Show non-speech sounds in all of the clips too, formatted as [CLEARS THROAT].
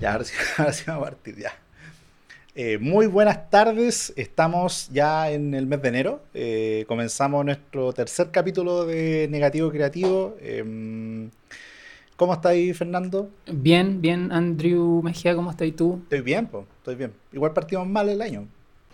Ya, ahora sí, [LAUGHS] ahora sí vamos a partir, ya. Eh, muy buenas tardes, estamos ya en el mes de enero, eh, comenzamos nuestro tercer capítulo de Negativo Creativo. Em, ¿Cómo estáis, Fernando? Bien, bien, Andrew Mejía, ¿cómo estás tú? Estoy bien, pues, estoy bien. Igual partimos mal el año.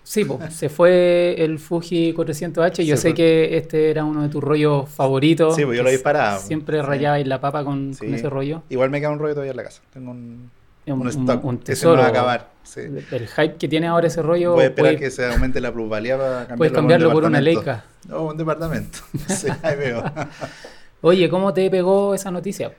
Sí, pues, [LAUGHS] se fue el Fuji 400H. Yo Se sé fue. que este era uno de tus rollos favoritos. Sí, pues yo lo disparaba. Siempre Sí. rayabais la papa con, Sí. con ese rollo. Igual me queda un rollo todavía en la casa. Tengo un, un un, stock. un Ese tesoro. no va a acabar. Sí. El hype que tiene ahora ese rollo. A esperar puede- que se aumente la plusvalía para cambiarlo, puedes un cambiarlo por una. Leica. No, un departamento. [LAUGHS] Sí, ahí veo. [LAUGHS] Oye, ¿cómo te pegó esa noticia?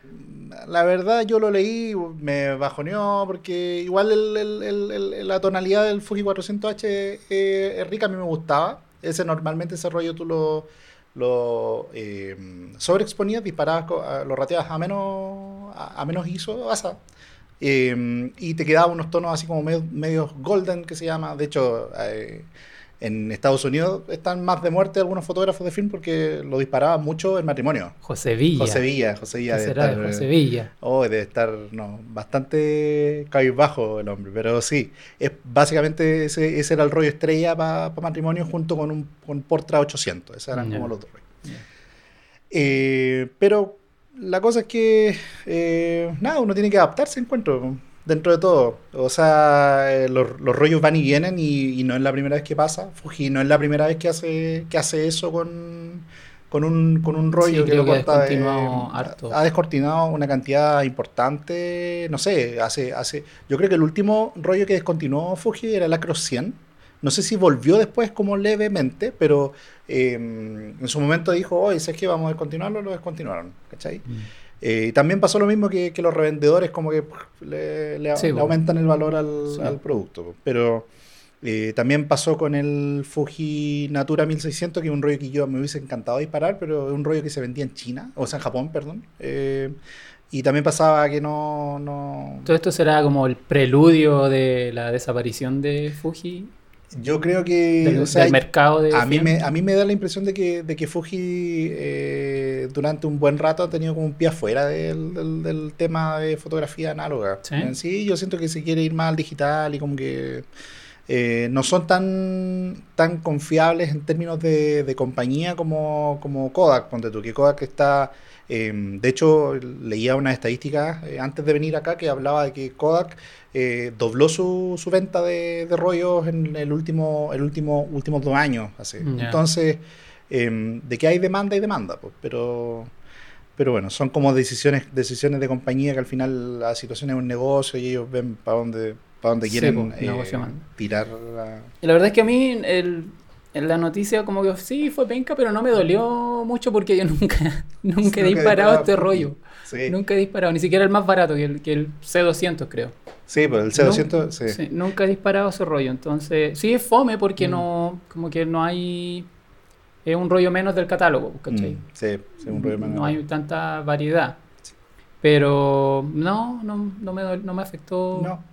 La verdad, yo lo leí, me bajoneó, porque igual el- el- el- el- la tonalidad del Fuji 400H eh, es rica, a mí me gustaba. Ese normalmente ese rollo tú lo, lo eh, sobreexponías, disparabas, lo rateabas a menos, a, a menos ISO. Eh, y te quedaban unos tonos así como medio- medios golden, que se llama. De hecho, eh, en Estados Unidos están más de muerte algunos fotógrafos de film porque lo disparaban mucho en matrimonio. José Villa. José Villa, José Villa ¿Qué debe será estar, de José Villa? Oh, debe estar no, bastante cabizbajo el hombre, pero sí, es básicamente ese, ese era el rollo estrella para matrimonio junto con un con Portra 800, esos eran como los dos rollos. Eh, pero la cosa es que, eh, nada, uno tiene que adaptarse, encuentro, dentro de todo. O sea, eh, los, los rollos van y vienen y, y no es la primera vez que pasa. Fuji no es la primera vez que hace, que hace eso con, con, un, con un rollo Sí, que creo lo que ha corta de- descontinuado harto. Ha descortinado una cantidad importante, no sé, hace, hace, yo creo que el último rollo que descontinuó Fuji era el Acros 100. No sé si volvió después como levemente, pero eh, en su momento dijo, oye, ¿sabes qué? Vamos a descontinuarlo, lo descontinuaron, ¿cachai? Mm. Eh, y también pasó lo mismo que, que los revendedores como que le, le- Sí, le po. aumentan el valor al, Sí. al producto. Pero eh, también pasó con el Fuji Natura 1600, que es un rollo que yo me hubiese encantado disparar, pero es un rollo que se vendía en China, o sea, en Japón, perdón. Eh, y también pasaba que no... no Todo esto será como el preludio de la desaparición de Fuji, yo creo que... del, o sea, del mercado de A mí, me, a mí me da la impresión de que, de que Fuji eh, durante un buen rato ha tenido como un pie afuera del, del- del tema de fotografía análoga. ¿Sí? En sí, yo siento que se quiere ir más al digital y como que eh, no son tan, tan confiables en términos de, de compañía como, como Kodak, ponte tú, que Kodak está... eh, de hecho, leía unas estadísticas eh, antes de venir acá que hablaba de que Kodak eh, dobló su, su venta de, de rollos en el último, el último, últimos dos años. Así. Ya. Entonces, eh, de que hay demanda, hay demanda. Pues, pero, pero bueno, son como decisiones, decisiones de compañía que al final la situación es un negocio y ellos ven para dónde, para Sí, quieren pues, eh, tirar la... Y la verdad es que a mí el, en la noticia como que sí fue penca, pero no me dolió mucho porque yo nunca, [LAUGHS] nunca he Nunca disparado este rollo. Sí, Nunca he disparado, ni siquiera el más barato, que el, que el C200 creo. sí pues el C200, sí. Sí, nunca he disparado ese rollo. Entonces, sí es fome porque Mm. no, como que no hay, es un rollo menos del catálogo, ¿cachai? Mm, sí, un rollo no hay tanta variedad. Pero no, no, no me, no me afectó. No.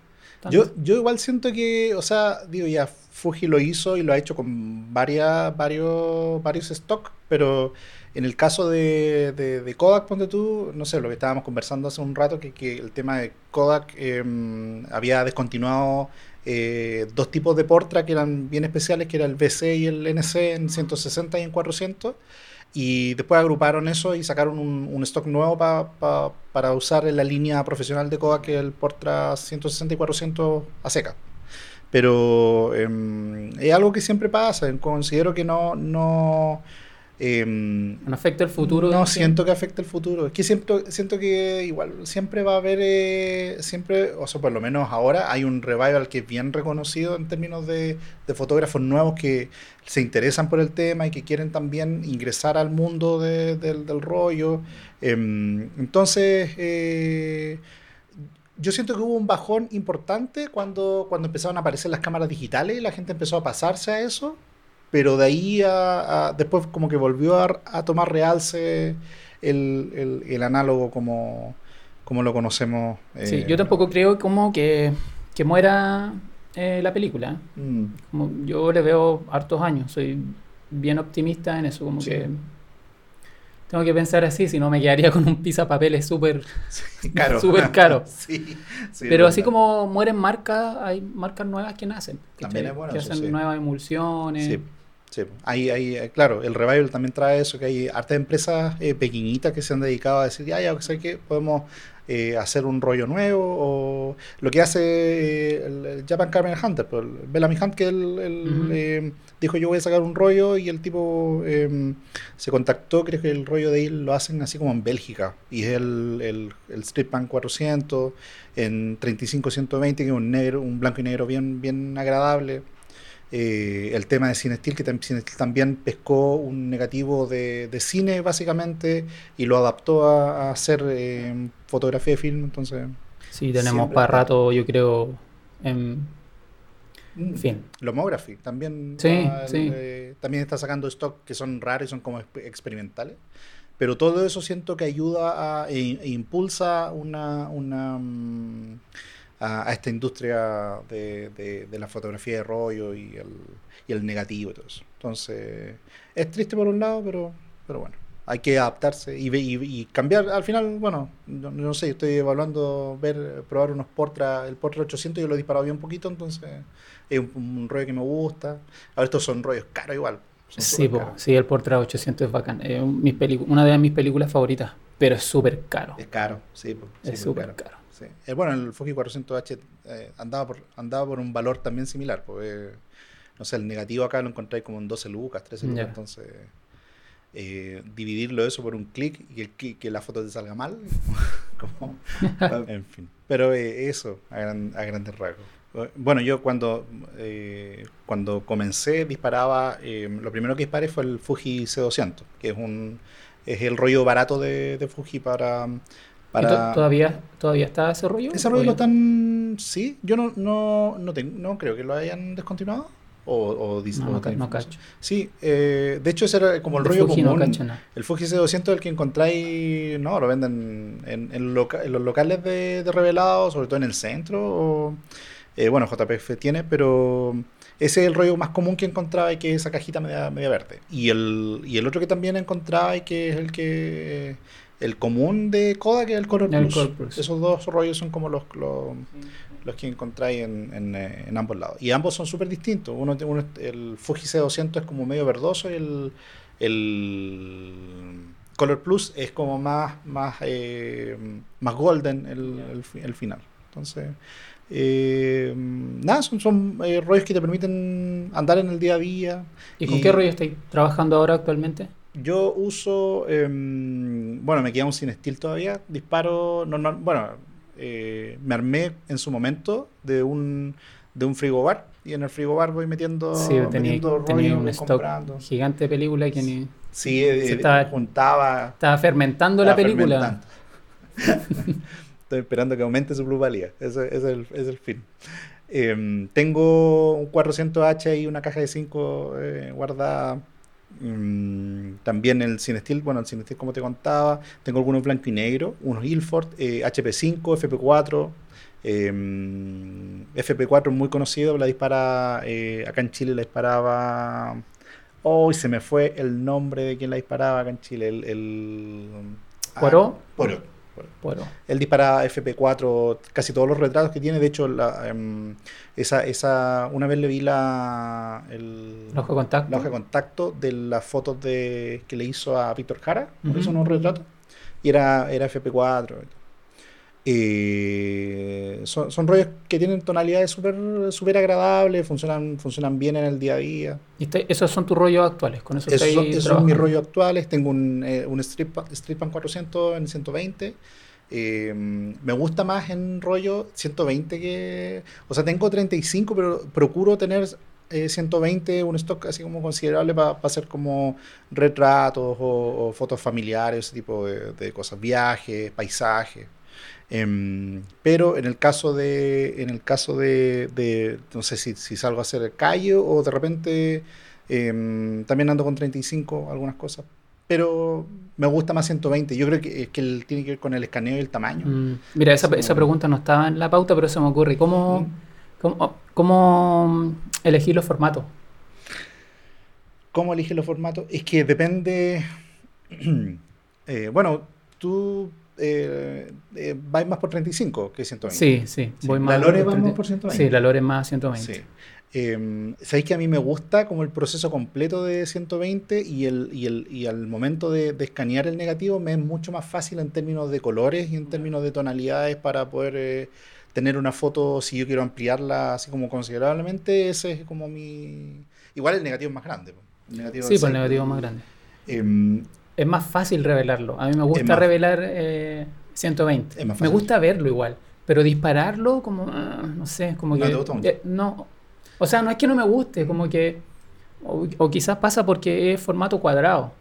Yo, yo igual siento que, o sea, digo, ya Fuji lo hizo y lo ha hecho con varias, varios, varios stock, pero en el caso de, de, de Kodak, ponte tú, no sé, lo que estábamos conversando hace un rato, que, que el tema de Kodak eh, había descontinuado eh, dos tipos de Portra que eran bien especiales, que era el BC y el NC en 160 y en 400. Y después agruparon eso y sacaron un, stock nuevo pa- pa- para usar en la línea profesional de Kodak, el Portra 160 y 400 a seca. Pero em, es algo que siempre pasa. Considero que no em, ¿No afecta el futuro? no siento que afecte el futuro. Es que siento, siento que igual siempre va a haber, eh, siempre, o sea, por lo menos ahora hay un revival que es bien reconocido en términos de, de fotógrafos nuevos que se interesan por el tema y que quieren también ingresar al mundo de- del, del rollo. Em, entonces, eh, yo siento que hubo un bajón importante cuando, cuando empezaron a aparecer las cámaras digitales y la gente empezó a pasarse a eso, pero de ahí a, a- después como que volvió a, a tomar realce el, el- el análogo como, como lo conocemos. Sí, eh, yo tampoco creo como que, que muera eh, la película. mm, Como yo le veo hartos años, soy bien optimista en eso, como Sí. que tengo que pensar así, si no me quedaría con un pizza papeles súper Sí, caro. [LAUGHS] súper caro. [LAUGHS] sí, sí, Pero así como mueren marcas, hay marcas nuevas que nacen. También es bueno Que hacen sí. nuevas emulsiones. Sí. Hay, hay, eh, claro, el revival también trae eso, que hay hartas empresas eh, pequeñitas que se han dedicado a decir, ya, ya, ¿sabes qué? Podemos eh, hacer un rollo nuevo, o lo que hace eh, el, el Japan Carmen Hunter, pues, el Bellamy Hunt, que él, dijo, yo voy a sacar un rollo, y el tipo eh, se contactó, creo que el rollo de él lo hacen así como en Bélgica, y es el, el, el Street Band 400 en 35-120, que es un negro, un blanco y negro bien, bien agradable. Eh, el tema de Cinestill, que Cinestill también pescó un negativo de, de cine básicamente y lo adaptó a, a hacer eh, fotografía de film, entonces... Sí, tenemos para rato, yo creo, en mm, fin. Lomography también, Sí, sí. eh, también está sacando stock que son raros y son como exp- experimentales. Pero todo eso siento que ayuda a, e, e impulsa una, una, mm, a, a esta industria de, de- de la fotografía de rollo y el, y el negativo y todo eso. Entonces, es triste por un lado, pero, pero bueno, hay que adaptarse y, y, y cambiar. Al final, bueno, no, no sé, estoy evaluando ver, probar unos Portra, el Portra 800, yo lo he disparado bien poquito, entonces es un, un rollo que me gusta. Ahora estos son rollos caros igual. Sí, po, sí, el Portra 800 es bacán. Es un- mis una de mis películas favoritas, pero es súper caro. Es caro, sí, po, Es súper caro. Sí. Eh, bueno, el Fuji 400H eh, andaba, por, andaba por un valor también similar. Pues, no sé, el negativo acá lo encontráis como en 12 lucas, 13 lucas. Ya. Entonces, eh, dividirlo eso por un clic y el que la foto te salga mal. [LAUGHS] como, [LAUGHS] en fin. Pero eh, eso, a, gran- a grandes rasgos. Eh, Bueno, yo cuando, eh, cuando comencé disparaba, eh, lo primero que disparé fue el Fuji C200, que es un es el rollo barato de, de Fuji para... ¿Y para to- ¿Todavía, ¿Todavía está ese rollo? ese rollo lo ¿O- están. Sí, yo no, no, no, tengo- no creo que lo hayan descontinuado. O, o No, no, cacho. Sí, eh, de hecho ese era como el rollo Fuji común. cacho el Fuji C200 el que encontráis, no, lo venden en, en loca- en los locales de, de revelados, sobre todo en el centro. o- eh, bueno, JPF tiene, pero ese es el rollo más común que encontraba y que es esa cajita media, media verde. Y el, y el otro que también encontraba y que es el que el común de Kodak, que es el Color El Plus. Esos dos rollos son como los, los, los que encontráis en, en, eh, en ambos lados. Y ambos son súper distintos. Uno, uno el Fuji C200 es como medio verdoso y el, el Color Plus es como más, más, eh, más golden el, el fi- el final. Entonces, eh, nada, son, son eh, rollos que te permiten andar en el día a día. ¿Y con Y- qué rollo estáis trabajando ahora actualmente? Yo uso, em, bueno, me queda un sin steel todavía. Disparo, normal, bueno, eh, me armé en su momento de un, de un frigobar y en el frigobar voy metiendo, Sí, tenía, metiendo tenía rollos, un stock comprando. gigante de película que ni Sí, eh, Se eh, estaba- juntaba. estaba fermentando la estaba película. fermentando. [LAUGHS] Estoy esperando que aumente su plusvalía. Ese, ese es, el, es el fin. Em, tengo un 400H y una caja de 5 guardada. Mm, también el Cinestill, bueno, el Cinestill como te contaba. Tengo algunos blanco y negro, unos Ilford, eh, HP5, FP4. em, FP4 es muy conocido, la dispara eh, acá en Chile, la disparaba. Hoy se me fue el nombre de quien la disparaba acá en Chile. El, el, ah, ¿Poirot? Bueno, Él dispara FP4, casi todos los retratos que tiene. De hecho, la, em, esa, esa, una vez le vi la, el, el ojo de contacto. la hoja de contacto de las fotos de, que le hizo a Víctor Jara, Ujú. hizo unos retratos, y era, era FP4. Eh, son, son rollos que tienen tonalidades súper súper agradables, funcionan, funcionan bien en el día a día. Y este- esos son tus rollos actuales, con eso Esos son, esos son mis rollos actuales. Tengo un, eh, un Street, Pa- Street Pan 400 en 120. Eh, me gusta más en rollo 120 que... O sea, tengo 35, pero procuro tener eh, 120, un stock así como considerable para hacer como retratos o, o fotos familiares, ese tipo de, de cosas, viajes, paisajes. Em, pero en el caso de, en el caso de, de- no sé si, si salgo a hacer el callo o de repente em, también ando con 35 algunas cosas. Pero me gusta más 120. Yo creo que, que tiene que ver con el escaneo y el tamaño. Mm, Mira, esa, esa pregunta no estaba en la pauta, pero se me ocurre. ¿Cómo, Mm. cómo, cómo elegir los formatos? ¿Cómo elige los formatos? Es que depende. [CLEARS THROAT] Eh, bueno, tú eh, eh, vais más por 35 que 120. Sí, sí. Voy la más Lore por va más 30. por 120. Sí, la Lore más 120. Sí. Eh, Sabéis que a mí me gusta como el proceso completo de 120 y, el, y, el, y al momento de, de escanear el negativo me es mucho más fácil en términos de colores y en términos de tonalidades para poder eh, tener una foto, si yo quiero ampliarla así como considerablemente, ese es como mi... Igual el negativo es más grande. po. El negativo Sí, pues el negativo es más grande. Es más fácil revelarlo. A mí me gusta más- revelar eh, 120. Es más me gusta verlo igual. Pero dispararlo, como. ah, no sé, como No que. te gusta mucho. eh, no. O sea, no es que no me guste, como que. O, o quizás pasa porque es formato cuadrado.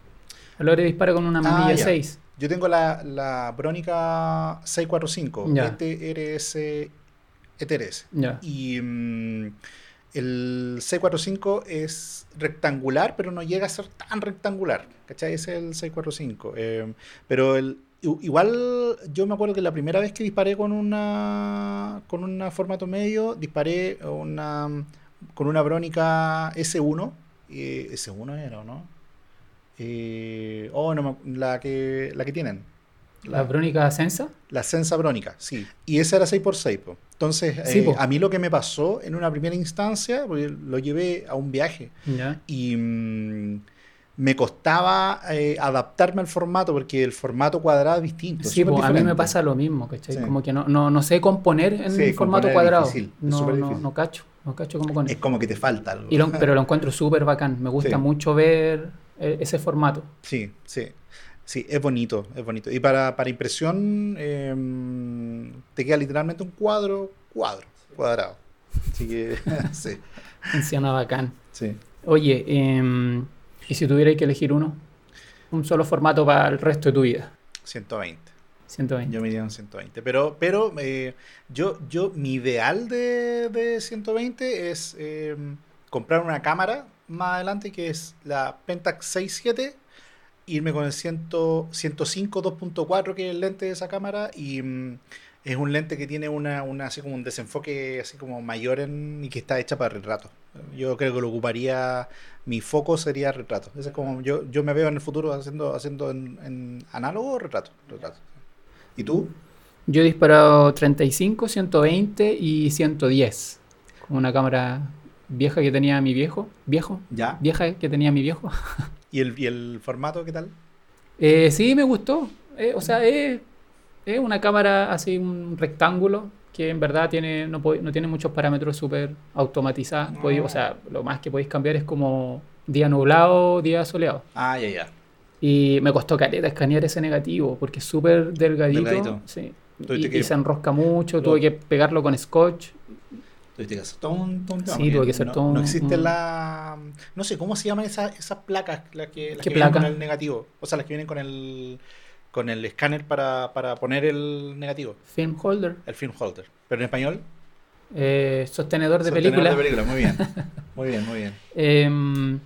A Lore dispara con una Ah, manilla ya. 6. Yo tengo la, la Bronica 645, Ya. ETRS, ETRS. Ya. Y mm, el 645 es rectangular, pero no llega a ser tan rectangular. ¿Cachai? Ese es el 645. Eh, pero el, igual yo me acuerdo que la primera vez que disparé con una con un formato medio, disparé una, con una Bronica S1. eh, S1 era, ¿o no? Eh, oh, no, la que, la que tienen. La Brónica Sensa. La Sensa Brónica, sí. Y esa era 6x6. po. Entonces, Sí, eh, po. a mí lo que me pasó en una primera instancia, porque lo llevé a un viaje y mm, me costaba eh, adaptarme al formato, porque el formato cuadrado es distinto. es Sí, pues, a mí me pasa lo mismo, ¿cachai? Sí. Como que no, no, no sé componer en Sí, formato componer es cuadrado. difícil, es no, súper no, difícil. no cacho, no cacho cómo con Es como que te falta algo. Y lo- pero lo encuentro súper bacán. Me gusta mucho ver eh, ese formato. Sí, sí. Sí, es bonito, es bonito. Y para, para impresión, eh, te queda literalmente un cuadro, cuadro, cuadrado. Así que, [LAUGHS] sí, Funciona bacán. sí. Oye, em, ¿y si tuvierais que elegir uno? Un solo formato para el resto de tu vida. 120. 120. Yo me iría en 120. Pero, pero eh, yo, yo, mi ideal de, de 120 es eh, comprar una cámara más adelante que es la Pentax 6.7, irme con el 100 105 2.4 que es el lente de esa cámara y mm, es un lente que tiene una, una así como un desenfoque así como mayor en, y que está hecha para retrato. Yo creo que lo ocuparía, mi foco sería retrato. Ese es como yo, yo me veo en el futuro haciendo, haciendo en, en análogo o retrato. retrato. ¿Y tú? Yo he disparado 35, 120 y 110. Con una cámara vieja que tenía mi viejo. ¿Viejo? Ya. Vieja que tenía mi viejo. [LAUGHS] ¿Y el, y el formato qué tal? Eh, sí, me gustó. Eh, o sea, es, es una cámara así, un rectángulo que en verdad tiene, no, no tiene muchos parámetros súper automatizados. Podéis- O sea, lo más que podéis cambiar es como día nublado, día soleado. Ah, ya, ya. Y me costó caleta escanear ese negativo porque es súper delgadito. Delgadito. Sí. Y, se enrosca mucho, Lo- tuve que pegarlo con scotch. Tuviste que hacer todo un, todo un tema, Sí, tuve que hacer no, todo No existe un- la... No sé, ¿cómo se llaman esas, esas placas? Las que, las ¿Qué que vienen con el negativo. O sea, las que vienen con el, con el escáner para, para poner el negativo. Film holder, El film holder. Pero en español. eh, sostenedor de sostenedor película. de película. Muy bien. [LAUGHS] Muy bien, muy bien. Em,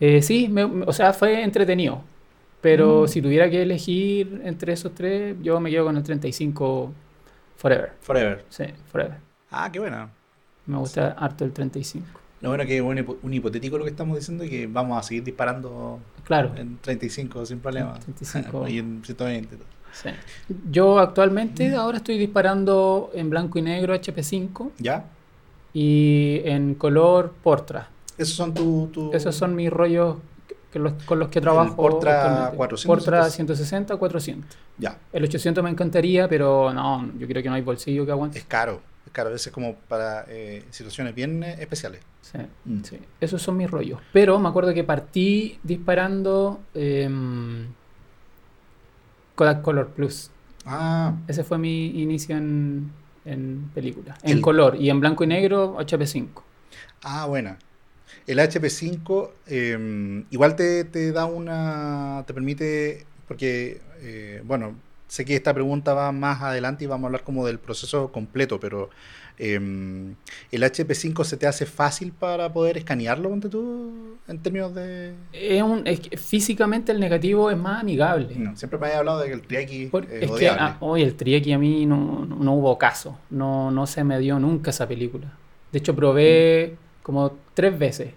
eh, sí, me- o sea, fue entretenido. Pero Mm. si tuviera que elegir entre esos tres, yo me quedo con el 35 Forever. Forever. Sí, Forever. Ah, qué buena. Me gusta harto el 35. Lo bueno que es un, hipo- un hipotético lo que estamos diciendo y que vamos a seguir disparando Claro. en 35 sin problema. 35. [LAUGHS] y en 120. sí. Yo actualmente ahora estoy disparando en blanco y negro HP5 ¿Ya? y en color Portra. Esos son tus... Tu, Esos son mis rollos que los- con los que trabajo. Portra actualmente. 400, Portra 160. 160, 400. Ya. El 800 me encantaría, pero no, yo creo que no hay bolsillo que aguante. Es caro. Es caro. A veces como para eh, situaciones bien eh, especiales. Sí, Mm. sí. Esos son mis rollos. Pero me acuerdo que partí disparando em, Kodak Color Plus. Ah, Ese fue mi inicio en, en película. En El- color y en blanco y negro HP5. ah, buena. El HP5 eh, igual te, te da una... te permite... porque, eh, bueno, sé que esta pregunta va más adelante y vamos a hablar como del proceso completo, pero eh, el HP5 se te hace fácil para poder escanearlo, ponte tú, en términos de... Es un, es que físicamente el negativo es más amigable. No, siempre me había hablado de que el Triaki Por- es es que odiable. ah, hoy el Trieki a mí no, no, no hubo caso. No, no se me dio nunca esa película. De hecho, probé como tres veces.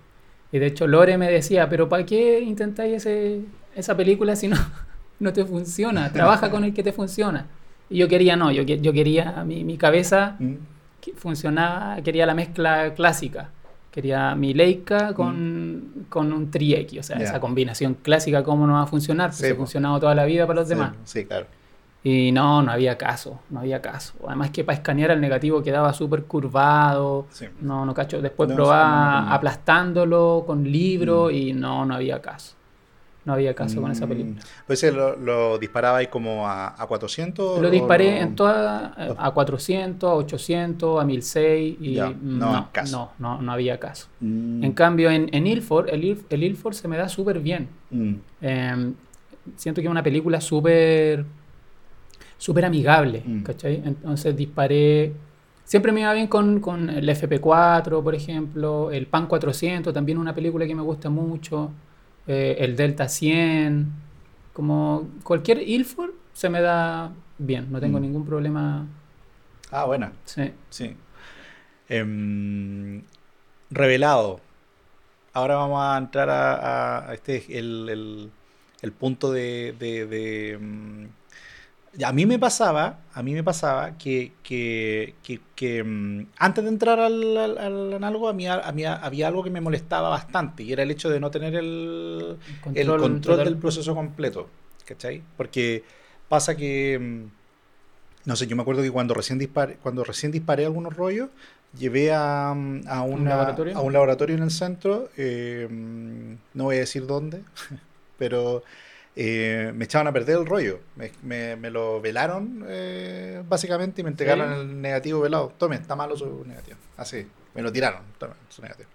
Y de hecho, Lore me decía, pero ¿para qué intentáis ese, esa película si no, no te funciona. Trabaja con el que te funciona. Y yo quería, no, yo, yo quería, mi, mi cabeza Mm. que funcionaba, quería la mezcla clásica. Quería mi Leica con, con un Tri-X, o sea, Mm. Esa combinación clásica, ¿cómo no va a funcionar? Pues Sí, ha funcionado toda la vida para los Sí, demás. Sí, claro. Y no, no había caso, no había caso. Además que para escanear el negativo quedaba súper curvado. Sí. No, no cacho. Después No, probaba no, no. aplastándolo con libro Mm. y no, no había caso. No había caso con esa Mm. película. Pues lo, lo disparaba ahí como a, a 400. Lo disparé lo- en toda, a 400, a 800, a 1006 y Ya, mm, no, no, caso. no, no, no había caso. Mm, En cambio, en, en Ilford, el, el Ilford se me da súper bien. mm, Eh, siento que es una película súper súper amigable. ¿cachai? Entonces disparé... Siempre me iba bien con, con el FP4, por ejemplo, el PAN 400, también una película que me gusta mucho, eh, el Delta 100, como cualquier Ilford se me da bien, no tengo Mm. ningún problema. Ah, buena. Sí. Sí. Em, revelado. Ahora vamos a entrar a, este el, el- el punto de, de- de, mm, a mí me pasaba, a mí me pasaba que, que- que- que, mm, antes de entrar al, al- al análogo, a mí, a mí había algo que me molestaba bastante y era el hecho de no tener el, el control del proceso completo, ¿cachai? Porque pasa que, mm, no sé, yo me acuerdo que cuando recién disparé, cuando recién disparé algunos rollos, llevé a, mm, a, una- laboratorio? a un laboratorio en el centro, eh, no voy a decir dónde, [LAUGHS] pero eh, me echaban a perder el rollo, me, me- me lo velaron eh, básicamente y me entregaron ¿Sí? el negativo velado. Tome, está malo su negativo. Así, me lo tiraron, su negativo.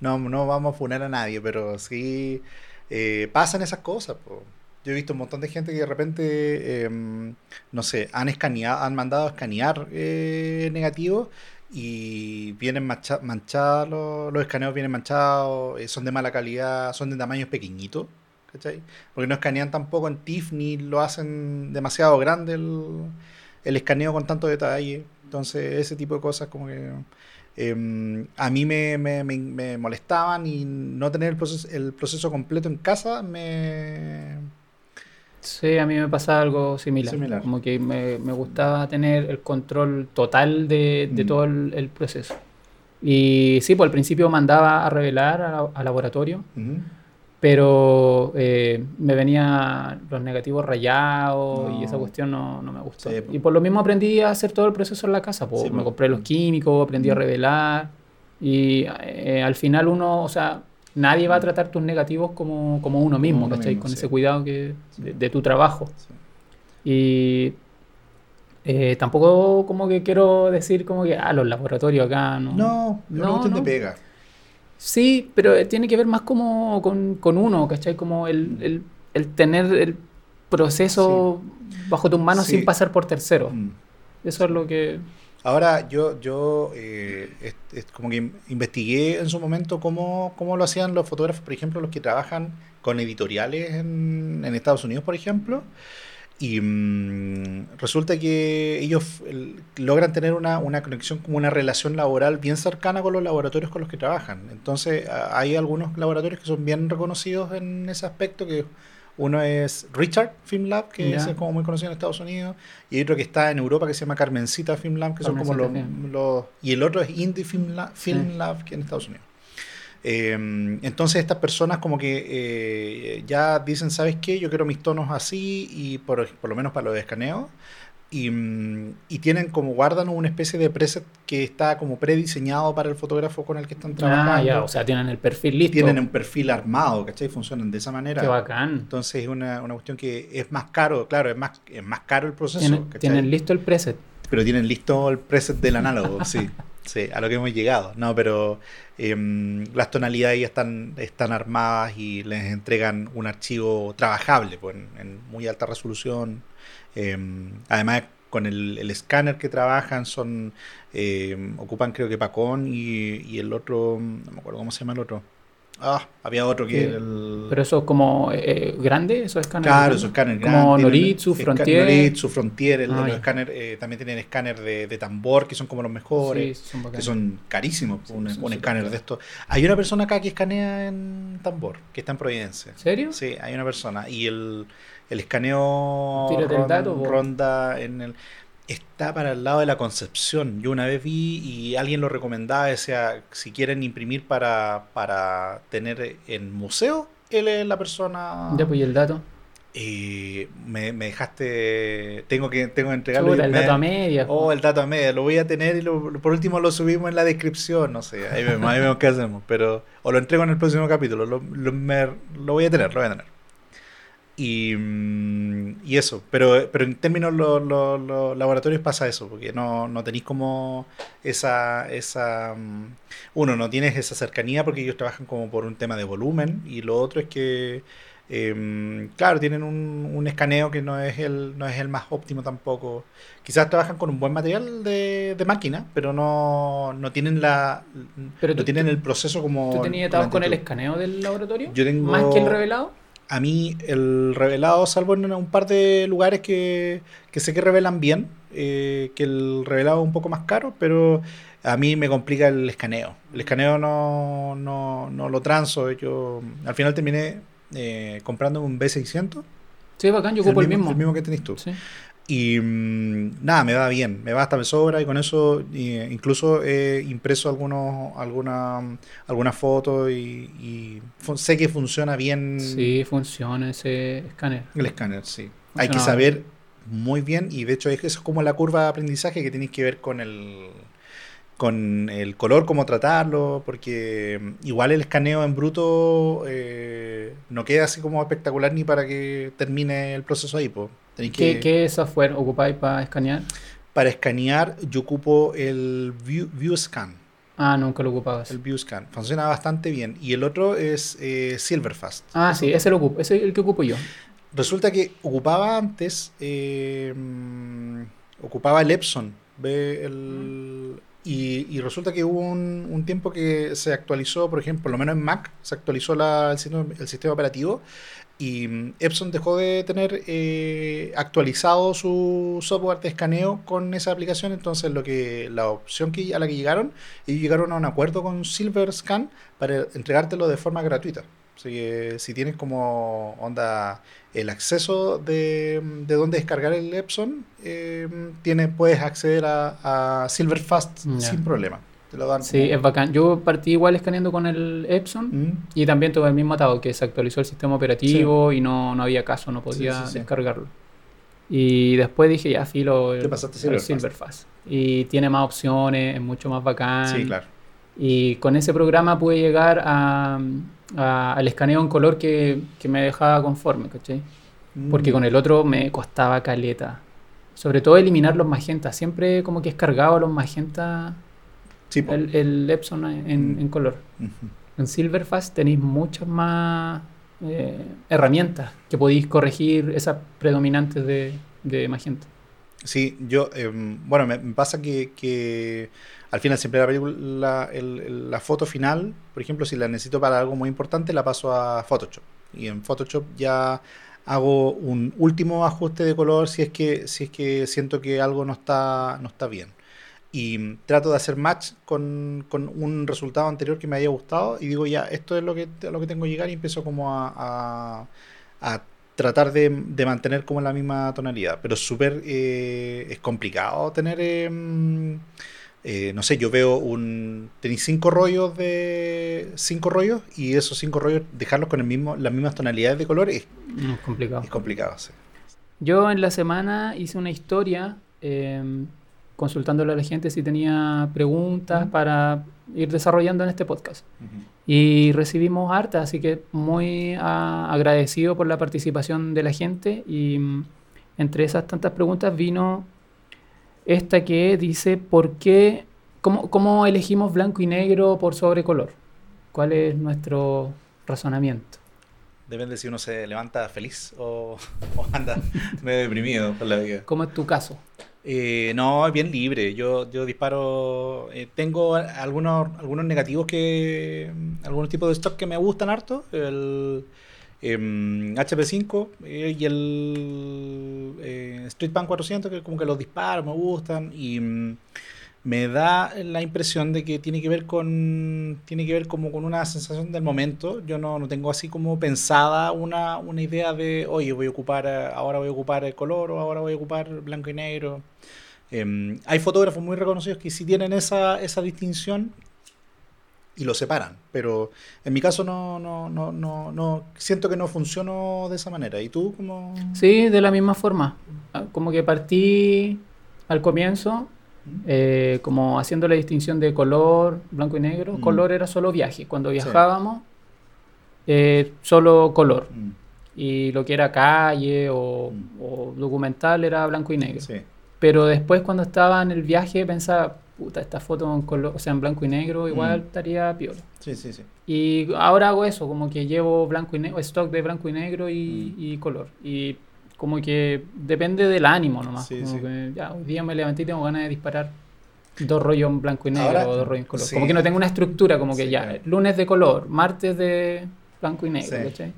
No, no vamos a funar a nadie, pero sí eh, pasan esas cosas. po. Yo he visto un montón de gente que de repente, em, no sé, han escaneado, han mandado a escanear negativos y vienen mancha- manchados, los, los escaneos vienen manchados, son de mala calidad, son de tamaños pequeñitos, ¿cachai? Porque no escanean tampoco en TIFF ni lo hacen demasiado grande el, el escaneo con tanto detalle. Entonces, ese tipo de cosas como que em, a mí me, me- me- me molestaban y no tener el proceso, el proceso completo en casa me... Sí, a mí me pasaba algo similar. Similar. Como que me, gustaba tener el control total de, de Mm. todo el, el proceso. Y sí, pues al principio mandaba a revelar a- al laboratorio. Pero eh, me venían los negativos rayados y No. esa cuestión no, no me gustó. Sí, y por lo mismo aprendí a hacer todo el proceso en la casa. pues. Sí, me compré los químicos, aprendí a Mm. revelar y eh, al final uno, o sea, nadie va a tratar tus negativos como, como uno mismo, uno ¿cachai? mismo, Con sí. ese cuidado que, de, de tu trabajo. Y eh, tampoco como que quiero decir como que, ah, los laboratorios acá, ¿no? No, No, de no. pega. Sí, pero eh, tiene que ver más como con, con uno, ¿cachai? Como el, el- el tener el proceso bajo tus manos Sí. sin pasar por terceros. Mm. Eso es lo que... Ahora, yo, yo eh, es- es como que investigué en su momento cómo, cómo lo hacían los fotógrafos, por ejemplo, los que trabajan con editoriales en, en Estados Unidos, por ejemplo. Y mm, resulta que ellos el- logran tener una, una conexión, como una relación laboral bien cercana con los laboratorios con los que trabajan. Entonces, a- hay algunos laboratorios que son bien reconocidos en ese aspecto, que uno es Richard Film Lab, que es como muy conocido en Estados Unidos, y otro que está en Europa que se llama Carmencita Film Lab, que son como los, Y el otro es Indie Film Lab, Film Sí. Lab que en Estados Unidos. Eh, entonces estas personas como que eh, ya dicen, ¿sabes qué? Yo quiero mis tonos así y por, por lo menos para los escaneos. Y, mm, y tienen como, guardan una especie de preset que está como prediseñado para el fotógrafo con el que están trabajando. Ah, ya, o sea, tienen el perfil listo. tienen un perfil armado, ¿cachai? Funcionan de esa manera. Qué bacán. Entonces es una, una cuestión que es más caro, claro, es más, es más caro el proceso. Tienen, tienen listo el preset. Pero tienen listo el preset del análogo, sí. [LAUGHS] Sí, a lo que hemos llegado. No, pero em, las tonalidades ya están, están armadas y les entregan un archivo trabajable, pues, en, muy alta resolución. Em, además, con el, el escáner que trabajan, son em, ocupan creo que Pacón y, y el otro, no me acuerdo cómo se llama el otro. Ah, había otro que Sí, era el... Pero eso es como eh, grande, esos escáneres. Claro, esos escáneres Como grandes. Noritsu, Frontier. Noritsu, Frontier, el- Ah, los ya. escáner, eh, también tienen escáner de, de tambor, que son como los mejores, Sí, son que son carísimos, Sí, un, son un escáner de estos. Hay una persona acá que escanea en tambor, que está en Providencia. ¿En serio? Sí, hay una persona. Y el, el escaneo el dato, ronda en el... Está para el lado de la Concepción. Yo una vez vi y alguien lo recomendaba, decía, si quieren imprimir para, para tener en museo, él es la persona... Ya, pues, ¿y el dato? Eh, me, me dejaste... Tengo que, tengo que entregarlo. Chuta, y el me- dato a media. Oh, el dato a media, lo voy a tener y lo- lo- por último lo subimos en la descripción, no sé, ahí vemos, ahí vemos qué hacemos, pero o lo entrego en el próximo capítulo, lo, lo- me- lo voy a tener, lo voy a tener. Y, mm, y eso, pero, pero en términos los los- los laboratorios pasa eso, porque no, no tenéis como esa, esa... mm, Uno, no tienes esa cercanía porque ellos trabajan como por un tema de volumen y lo otro es que... em, claro, tienen un, un escaneo que no es el, no es el más óptimo tampoco. Quizás trabajan con un buen material de, de máquina, pero no, no tienen la Pero no tú- tienen el proceso como ¿Tú tenías con el escaneo del laboratorio? Yo tengo- ¿Más que el revelado? A mí el revelado, salvo en un par de lugares que, que sé que revelan bien, eh, que el revelado es un poco más caro, pero a mí me complica el escaneo. El escaneo no, no, no lo transo. Yo al final terminé eh, comprando un B600. Sí, bacán, yo ocupo el mismo. El mismo que tenés tú. Sí. Y mm, nada, me va bien, me basta, me sobra y con eso eh, incluso he impreso algunos, alguna, algunas fotos y, sé que funciona bien Sí, funciona ese escáner. el escáner, sí. Hay que saber muy bien y de hecho es- es como la curva de aprendizaje que tenéis que ver con el con el color, cómo tratarlo, porque mm, igual el escaneo en bruto eh, no queda así como espectacular ni para que termine el proceso ahí. po. ¿Qué, qué software ocupáis para escanear? Para escanear yo ocupo el View, ViewScan. Ah, nunca lo ocupabas. El ViewScan. Funciona bastante bien. Y el otro es eh, Silverfast. Ah, sí, ese lo ocupo, ese es el que ocupo yo. Resulta que ocupaba antes, eh, mm, ocupaba el Epson. El- y, y resulta que hubo un, un tiempo que se actualizó, por ejemplo, por lo menos en Mac, se actualizó la- el, sistema, el sistema operativo y mm, Epson dejó de tener eh, actualizado su software de escaneo con esa aplicación. Entonces, lo que la opción que, a la que llegaron, ellos llegaron a un acuerdo con SilverScan para entregártelo de forma gratuita. Así que si tienes como onda el acceso de, de dónde descargar el Epson, eh, tiene, puedes acceder a, a Silverfast sin problema. Te lo dan. Sí, es bacán. Yo partí igual escaneando con el Epson Mm. y también tuve el mismo atado, que se actualizó el sistema operativo y no, no había caso, no podía Sí, descargarlo. Y después dije, ya, filo, el, Silverfast. Silverfast. Y tiene más opciones, es mucho más bacán. Sí, claro. Y con ese programa pude llegar a, a- al escaneo en color que, que me dejaba conforme, ¿cachai? Porque Mm. con el otro me costaba caleta. Sobre todo eliminar los magentas. Siempre como que es cargado los magentas Sí, el, el Epson en, Mm. en color. En Silverfast tenéis muchas más eh, herramientas que podéis corregir esas predominantes de, de magenta. Sí, yo, em, bueno, me, me pasa que, que al final siempre la película, el- el- la foto final, por ejemplo, si la necesito para algo muy importante, la paso a Photoshop. Y en Photoshop ya hago un último ajuste de color si es que, si es que siento que algo no está, no está bien. Y trato de hacer match con, con un resultado anterior que me haya gustado y digo ya, esto es lo que, a lo que tengo que llegar y empiezo como a, a- a tratar de, de mantener como la misma tonalidad. Pero súper, eh, es complicado tener, eh, mm, eh, no sé, yo veo un, tenéis cinco rollos de, cinco rollos y esos cinco rollos dejarlos con el mismo, las mismas tonalidades de color es, No es complicado. es complicado. sí. Yo en la semana hice una historia eh, consultándole a la gente si tenía preguntas para ir desarrollando en este podcast. Y recibimos harta, así que muy ah, agradecido por la participación de la gente. Y mm, entre esas tantas preguntas vino esta que dice, ¿por qué, cómo, cómo elegimos blanco y negro por sobre color? ¿Cuál es nuestro razonamiento? Depende si uno se levanta feliz o, [LAUGHS] o anda medio deprimido por la vida. ¿Cómo es tu caso? Eh, no, es bien libre. Yo, yo disparo. eh, tengo algunos, algunos negativos que. Algunos tipos de stock que me gustan harto. El em, HP5 eh, y el eh, Street Band 400, que como que los disparo, me gustan. Y, mm, me da la impresión de que tiene que ver con tiene que ver como con una sensación del momento. Yo no, no tengo así como pensada una, una idea de, oye, voy a ocupar, ahora voy a ocupar el color o ahora voy a ocupar blanco y negro. Em, hay fotógrafos muy reconocidos que sí tienen esa, esa distinción y lo separan, pero en mi caso no, no, no, no, no siento que no funcionó de esa manera. ¿Y tú cómo? Sí, de la misma forma. Ah, como que partí al comienzo eh, como haciendo la distinción de color, blanco y negro. Mm. Color era solo viaje. Cuando viajábamos, eh, solo color. Mm, Y lo que era calle o, Mm. o documental era blanco y negro. Sí. Pero después cuando estaba en el viaje pensaba, puta, esta foto en color, o sea, en blanco y negro igual estaría piola. Sí, sí, sí. Y ahora hago eso, como que llevo blanco y negro, stock de blanco y negro y, y color. Y como que depende del ánimo nomás. Sí, como sí. que ya, hoy día me levanté y tengo ganas de disparar dos rollos en blanco y negro Ahora, o dos rollos en color. sí. Como que no tengo una estructura, como que ya, claro. lunes de color, martes de blanco y negro. ¿cachai?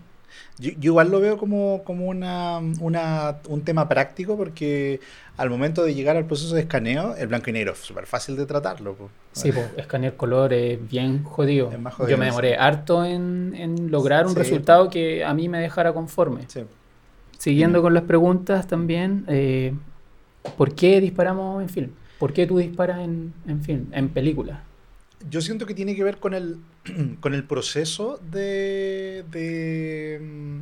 Yo, yo igual lo veo como, como una, una- un tema práctico porque al momento de llegar al proceso de escaneo, el blanco y negro es súper fácil de tratarlo. po. Sí, pues escanear color es bien jodido. Es más jodido, Yo me sí. demoré harto en, en lograr un Sí, resultado que a mí me dejara conforme. Sí. Siguiendo con las preguntas también, eh, ¿por qué disparamos en film? ¿Por qué tú disparas en, en film, en película? Yo siento que tiene que ver con el, [CLEARS THROAT] con el proceso de... de, mm,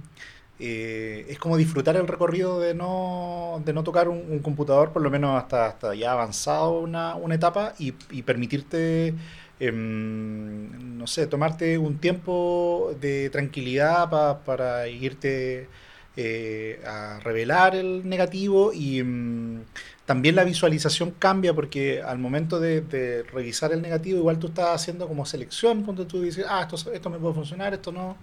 eh, es como disfrutar el recorrido de no, de no tocar un, un computador, por lo menos hasta, hasta ya avanzado una, una etapa, y, y permitirte, em, no sé, tomarte un tiempo de tranquilidad pa- para irte eh, a revelar el negativo y mm, también la visualización cambia porque al momento de, de revisar el negativo igual tú estás haciendo como selección, cuando tú dices, ah, esto, esto me puede funcionar, esto no.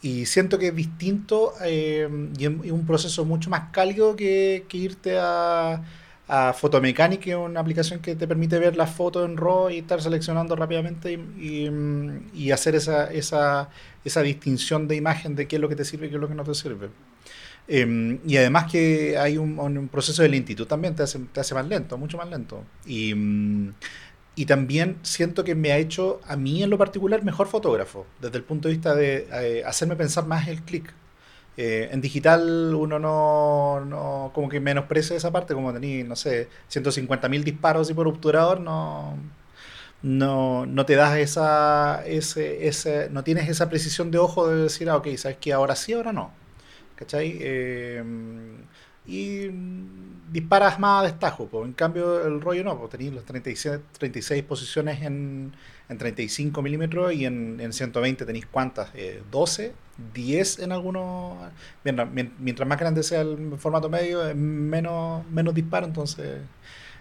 Y siento que es distinto eh, y es un proceso mucho más cálido que, que irte a, a Photomechanic, que es una aplicación que te permite ver las fotos en RAW y estar seleccionando rápidamente y, y, hacer esa, esa, esa distinción de imagen de qué es lo que te sirve y qué es lo que no te sirve. Eh, y además que hay un, un proceso de lentitud también, te hace, te hace más lento, mucho más lento. Y, y también siento que me ha hecho, a mí en lo particular, mejor fotógrafo, desde el punto de vista de eh, hacerme pensar más el clic. Eh, en digital uno no, no como que menosprecia esa parte, como tenéis, no sé, 150.000 disparos y por obturador, no, no, no te das esa, ese, ese, no tienes esa precisión de ojo de decir, ah, ok, sabes que ahora sí, ahora no. ¿Cachai? Eh, y disparas más a destajo, po. en cambio el rollo no, pues tenéis los 36, 36 posiciones en, en 35 milímetros y en, en 120 tenéis cuántas, Eh, 12, 10 en algunos, mientras, mien- mientras más grande sea el formato medio, menos, menos disparo, entonces,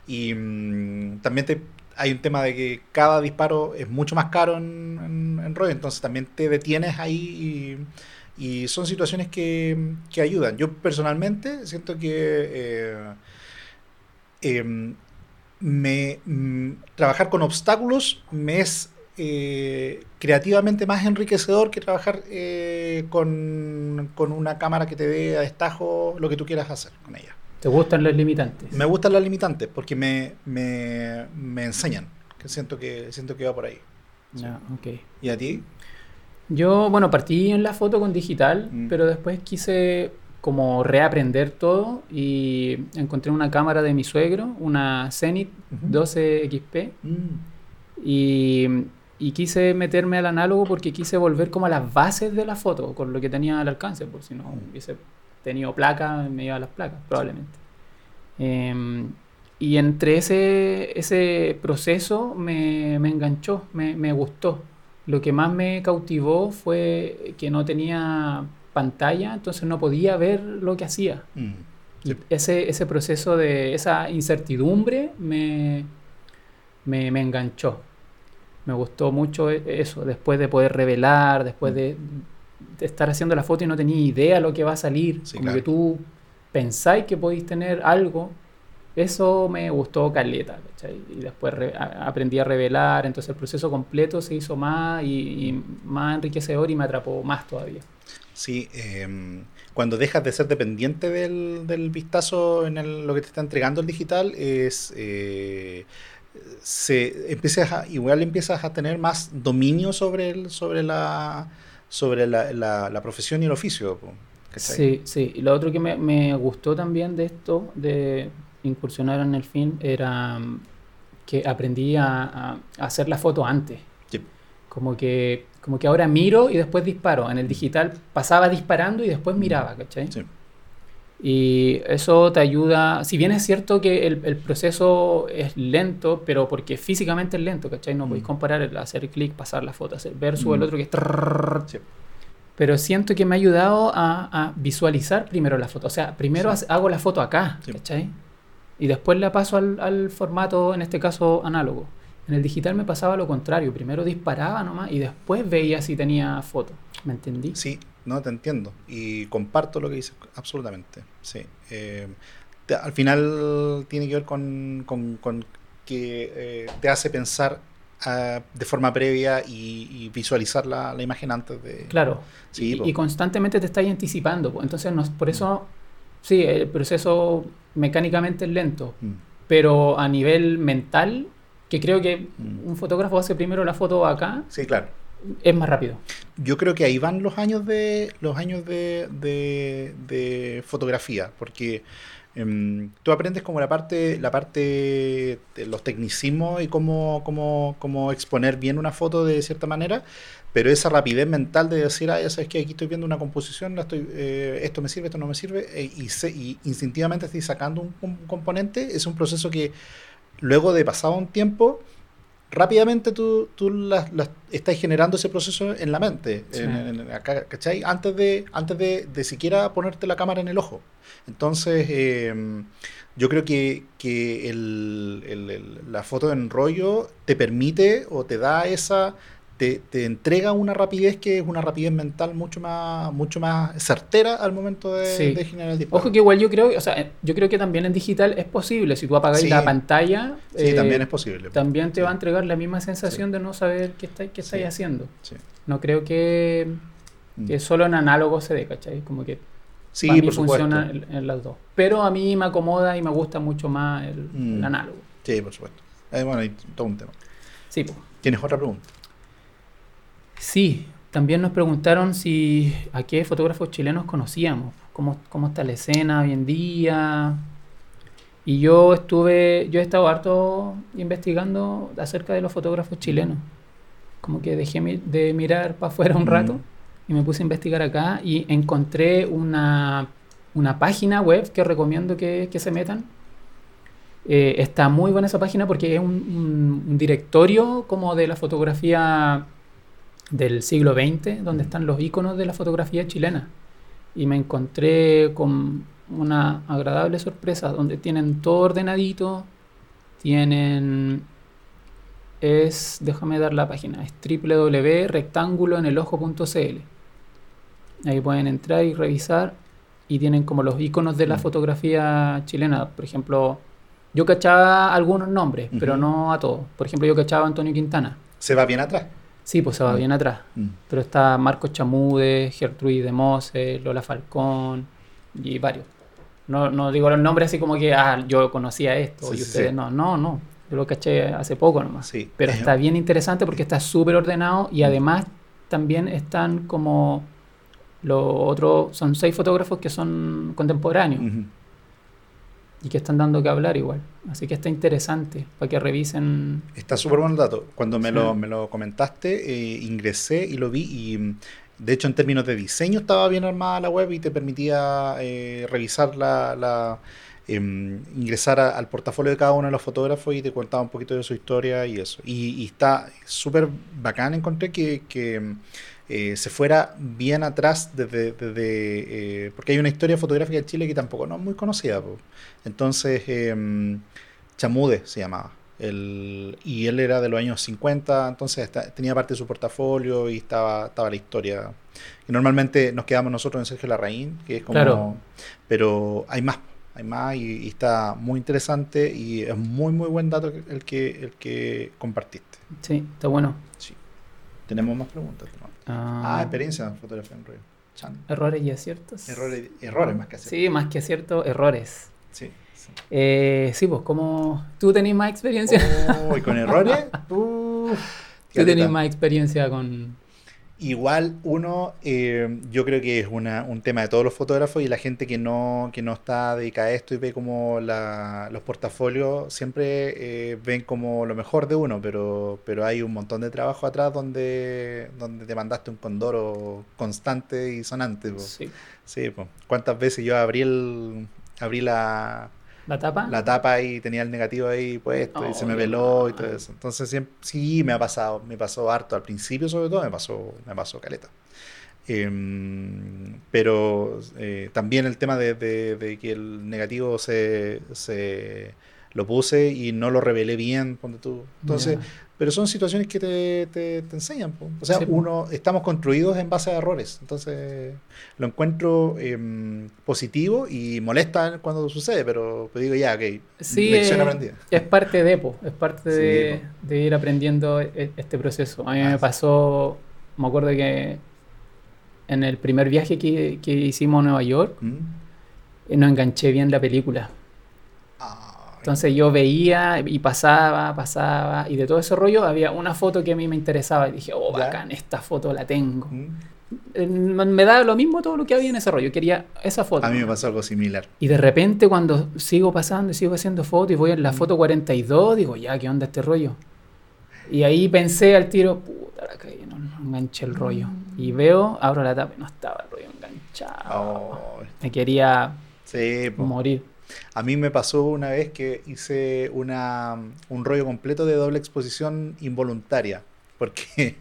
y mm, también te, hay un tema de que cada disparo es mucho más caro en, en, en rollo, entonces también te detienes ahí y, y son situaciones que, que ayudan. Yo personalmente siento que eh, em, me, mm, trabajar con obstáculos me es eh, creativamente más enriquecedor que trabajar eh, con, con una cámara que te dé a destajo lo que tú quieras hacer con ella. ¿Te gustan los limitantes? Me gustan las limitantes porque me, me, me enseñan, que siento que siento que va por ahí. Ya, ok. ¿Y a ti? Yo, bueno, partí en la foto con digital, Mm. pero después quise como reaprender todo y encontré una cámara de mi suegro, una Zenith Ujú. 12 XP, y, y quise meterme al análogo porque quise volver como a las bases de la foto, con lo que tenía al alcance, por si no Mm. hubiese tenido placa, me iba a las placas, probablemente. Em, y entre ese, ese proceso me, me enganchó, me, me gustó. Lo que más me cautivó fue que no tenía pantalla, entonces no podía ver lo que hacía. Mm. Y ese, ese proceso de esa incertidumbre me, me, me enganchó. Me gustó mucho e- eso, después de poder revelar, después de, de estar haciendo la foto y no tenía idea lo que va a salir. Sí, como claro. que tú pensáis que podéis tener algo. Eso me gustó caleta, ¿cachai? Y después a- aprendí a revelar, entonces el proceso completo se hizo más y, y más enriquecedor y me atrapó más todavía. Sí, em, cuando dejas de ser dependiente del, del vistazo en el- lo que te está entregando el digital, es eh, se empiezas a- igual empiezas a tener más dominio sobre, el, sobre, la, sobre la, la- la profesión y el oficio. Sí, sí. Y lo otro que me, me gustó también de esto, de incursionar en el film, era mm, que aprendí a, hacer la foto antes. Sí. Como que, como que ahora miro y después disparo. En el digital pasaba disparando y después miraba, ¿cachai? Sí. Y eso te ayuda, si bien es cierto que el, el proceso es lento, pero porque físicamente es lento, ¿cachai? No podéis Mm. comparar el hacer clic, pasar la foto, hacer versus el Mm. otro que es... Sí. Pero siento que me ha ayudado a, a visualizar primero la foto. O sea, primero Sí. hago la foto acá. ¿cachai? Y después la paso al, al formato, en este caso, análogo. En el digital me pasaba lo contrario. Primero disparaba nomás y después veía si tenía foto. ¿Me entendí? Sí, no te entiendo. Y comparto lo que dices, absolutamente. Sí. Eh, te- al final tiene que ver con, con- con que eh, te hace pensar ah, de forma previa y, y visualizar la, la imagen antes de. Claro. Sí, y, constantemente te estáis anticipando. Entonces, nos- por eso, sí, el proceso mecánicamente es lento. Mm, Pero a nivel mental, que creo que Mm. un fotógrafo hace primero la foto acá, Sí, claro. es más rápido. Yo creo que ahí van los años de los años de, de- de fotografía, porque em, tú aprendes como la parte la parte de los tecnicismos y cómo, cómo, cómo exponer bien una foto de cierta manera, pero esa rapidez mental de decir, ah, ya sabes que aquí estoy viendo una composición, la estoy, eh, esto me sirve, esto no me sirve, eh, y, se- y instintivamente estoy sacando un, un componente, es un proceso que luego de pasado un tiempo rápidamente tú, tú estás generando ese proceso en la mente, Sí. en- en- acá, ¿cachai? Antes, de, antes de, de siquiera ponerte la cámara en el ojo. Entonces, eh, yo creo que, que el- el- el- la foto en rollo te permite o te da esa, te, te entrega una rapidez que es una rapidez mental mucho más, mucho más certera al momento de, Sí. de generar el disparo. Ojo que igual yo creo, o sea, yo creo que también en digital es posible. Si tú apagáis Sí. la pantalla, Sí, eh, también es posible. también te va a entregar la misma sensación de no saber qué estáis qué estáis haciendo. No creo que, Mm. que solo en análogo se dé, ¿cachai? Como que Sí, para mí por funciona en, en las dos. Pero a mí me acomoda y me gusta mucho más el, Mm. el análogo. Sí, por supuesto. Eh, bueno, hay todo un tema. Sí, po. ¿Tienes otra pregunta? Sí, también nos preguntaron si a qué fotógrafos chilenos conocíamos, cómo, cómo está la escena hoy en día. Y yo estuve, yo he estado harto investigando acerca de los fotógrafos chilenos. Como que dejé mi- de mirar para afuera un Mm. rato y me puse a investigar acá y encontré una, una página web que recomiendo que, que se metan. Eh, está muy buena esa página porque es un, un- un directorio como de la fotografía del siglo XX, donde están los iconos de la fotografía chilena. Y me encontré con una agradable sorpresa, donde tienen todo ordenadito, tienen... Es, déjame dar la página, es www.rectanguloenelojo.cl. Ahí pueden entrar y revisar y tienen como los iconos de la Mm. fotografía chilena. Por ejemplo, yo cachaba algunos nombres, pero no a todos. Por ejemplo, yo cachaba a Antonio Quintana. ¿Se va bien atrás? Sí, pues se va Mm. bien atrás. Mm. Pero está Marcos Chamude, Gertrude de Mose, Lola Falcón y varios. No, no digo los nombres así como que, ah, yo conocía esto Sí, y ustedes sí. no. No, no. Yo lo caché hace poco nomás. Sí. Pero está bien interesante porque está súper ordenado y además también están como los otros, son seis fotógrafos que son contemporáneos ujú. Y que están dando que hablar igual. Así que está interesante para que revisen. Está súper buen el dato. Cuando me, Sí. lo, me lo comentaste, eh, ingresé y lo vi y de hecho en términos de diseño estaba bien armada la web y te permitía eh, revisar la... la, em, ingresar a- al portafolio de cada uno de los fotógrafos y te contaba un poquito de su historia y eso. Y, y está súper bacán, encontré que, que, eh, se fuera bien atrás desde, desde, eh, porque hay una historia fotográfica de Chile que tampoco no es muy conocida. po. Entonces, em, Chamude se llamaba. El, y él era de los años 50, entonces tenía parte de su portafolio y estaba, estaba la historia. Y normalmente nos quedamos nosotros en Sergio Larraín, que es como... Claro. Pero hay más, hay más y, y está muy interesante y es muy, muy buen dato el que, el que compartiste. Sí, está bueno. Sí. Tenemos más preguntas. ¿no? Ah, Ah, experiencia en fotografía en rollo. Chan. errores y aciertos. Errores, errores más que hacer. Sí, más que acierto, errores. Sí. Eh, sí, pues, como tú tenés más experiencia. Oh, ¿y con errores? [LAUGHS] Uf, tú tenés más experiencia con. Igual uno, eh, yo creo que es una, un tema de todos los fotógrafos y la gente que no, que no está dedicada a esto y ve como la- los portafolios, siempre eh, ven como lo mejor de uno, pero, pero hay un montón de trabajo atrás donde, donde te mandaste un condoro constante y sonante. po. Sí. Sí, po. ¿Cuántas veces yo abrí el, abrí la, ¿La tapa? la tapa y tenía el negativo ahí puesto y se Oh, me qué peló y todo eso. Entonces siempre, sí me ha pasado, me pasó harto. Al principio sobre todo me pasó, me pasó caleta. Em, pero eh, también el tema de, de- de que el negativo se, se lo puse y no lo revelé bien, ponte tú. Entonces, Ya. Pero son situaciones que te, te- te enseñan. po. O sea, Sí, uno, estamos construidos en base a errores. Entonces, lo encuentro em, positivo y molesta cuando sucede, pero, pero digo, ya, ok, Sí, lección eh, aprendida. Es parte de, po, es parte Sí, de, de ir aprendiendo e- este proceso. A mí Ah, me pasó, me acuerdo que en el primer viaje que, que hicimos a Nueva York, ¿Mm? eh, no enganché bien la película. Entonces yo veía y pasaba, pasaba, y de todo ese rollo había una foto que a mí me interesaba. Y dije, oh, bacán, esta foto la tengo. ¿Mm? Me da lo mismo todo lo que había en ese rollo. Quería esa foto. A mí me pasó algo similar. Y de repente cuando sigo pasando y sigo haciendo fotos y voy en la Mm. foto 42, digo, ya, ¿qué onda este rollo? Y ahí pensé al tiro, puta, la cagué, no, no enganché el rollo. Mm. Y veo, abro la tapa y no estaba el rollo enganchado. Ay, Me quería sí, morir. A mí me pasó una vez que hice un rollo completo de doble exposición involuntaria, porque